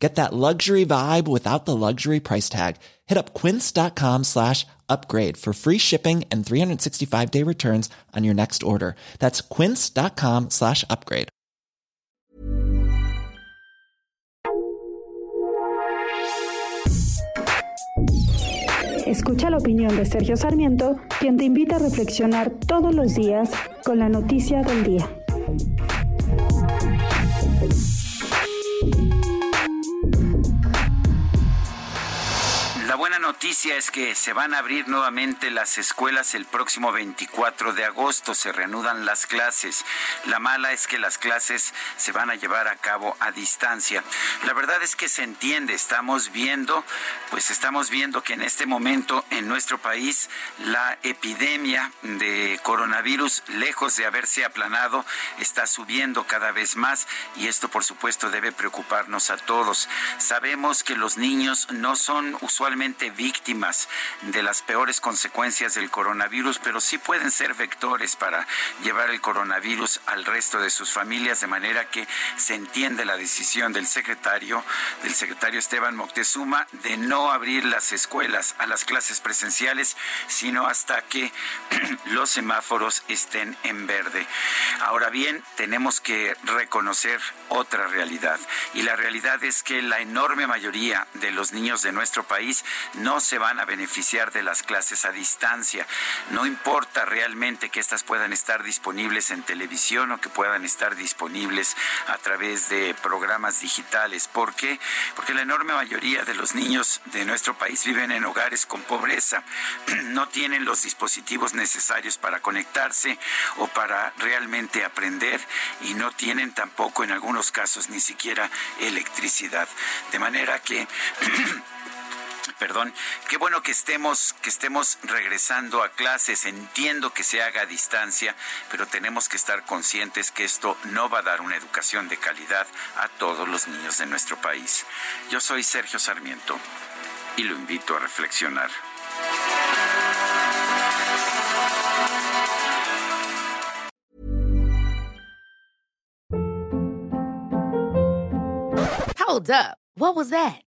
Get that luxury vibe without the luxury price tag. Hit up quince.com slash upgrade for free shipping and 365 day returns on your next order. That's quince.com slash upgrade. Escucha la opinión de Sergio Sarmiento, quien te invita a reflexionar todos los días con la noticia del día. Noticia es que se van a abrir nuevamente las escuelas el próximo 24 de agosto, se reanudan las clases. La mala es que las clases se van a llevar a cabo a distancia. La verdad es que se entiende, estamos viendo, pues estamos viendo que en este momento en nuestro país la epidemia de coronavirus, lejos de haberse aplanado, está subiendo cada vez más y esto por supuesto debe preocuparnos a todos. Sabemos que los niños no son usualmente víctimas de las peores consecuencias del coronavirus, pero sí pueden ser vectores para llevar el coronavirus al resto de sus familias, de manera que se entiende la decisión del secretario, del secretario Esteban Moctezuma, de no abrir las escuelas a las clases presenciales, sino hasta que los semáforos estén en verde. Ahora bien, tenemos que reconocer otra realidad, y la realidad es que la enorme mayoría de los niños de nuestro país no se van a beneficiar de las clases a distancia. No importa realmente que éstas puedan estar disponibles en televisión o que puedan estar disponibles a través de programas digitales. ¿Por qué? Porque la enorme mayoría de los niños de nuestro país viven en hogares con pobreza, no tienen los dispositivos necesarios para conectarse o para realmente aprender y no tienen tampoco en algunos casos ni siquiera electricidad. De manera que perdón, qué bueno que estemos, que estemos regresando a clases. Entiendo que se haga a distancia, pero tenemos que estar conscientes que esto no va a dar una educación de calidad a todos los niños de nuestro país. Yo soy Sergio Sarmiento y lo invito a reflexionar. Hold up. What was that?